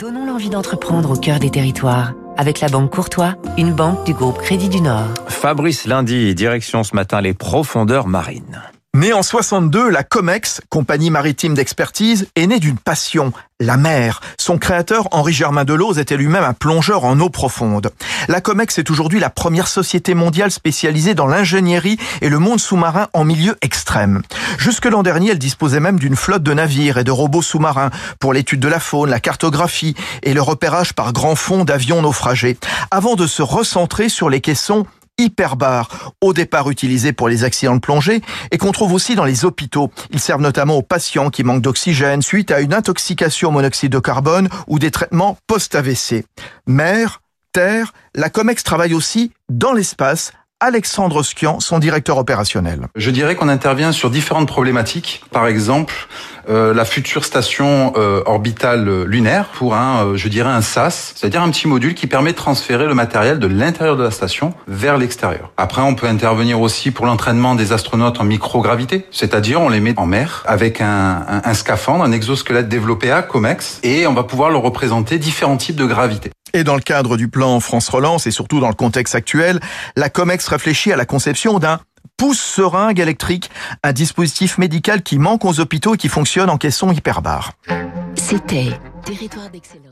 Donnons l'envie d'entreprendre au cœur des territoires. Avec la Banque Courtois, une banque du groupe Crédit du Nord. Fabrice Lundi, direction ce matin les profondeurs marines. Née en 62, la COMEX, compagnie maritime d'expertise, est née d'une passion, la mer. Son créateur, Henri Germain Delose, était lui-même un plongeur en eau profonde. La COMEX est aujourd'hui la première société mondiale spécialisée dans l'ingénierie et le monde sous-marin en milieu extrême. Jusque l'an dernier, elle disposait même d'une flotte de navires et de robots sous-marins pour l'étude de la faune, la cartographie et le repérage par grand fond d'avions naufragés, avant de se recentrer sur les caissons hyperbares, au départ utilisés pour les accidents de plongée et qu'on trouve aussi dans les hôpitaux. Ils servent notamment aux patients qui manquent d'oxygène suite à une intoxication au monoxyde de carbone ou des traitements post-AVC. Mer, terre, la COMEX travaille aussi dans l'espace Alexandre Skian, son directeur opérationnel. Je dirais qu'on intervient sur différentes problématiques. Par exemple, euh, la future station euh, orbitale lunaire pour un, euh, je dirais un SAS, c'est-à-dire un petit module qui permet de transférer le matériel de l'intérieur de la station vers l'extérieur. Après, on peut intervenir aussi pour l'entraînement des astronautes en microgravité, c'est-à-dire on les met en mer avec un, un, un scaphandre, un exosquelette développé à COMEX, et on va pouvoir leur représenter différents types de gravité. Et dans le cadre du plan France Relance et surtout dans le contexte actuel, la COMEX réfléchit à la conception d'un pouce-seringue électrique, un dispositif médical qui manque aux hôpitaux et qui fonctionne en caisson hyperbare. C'était Territoire d'excellence.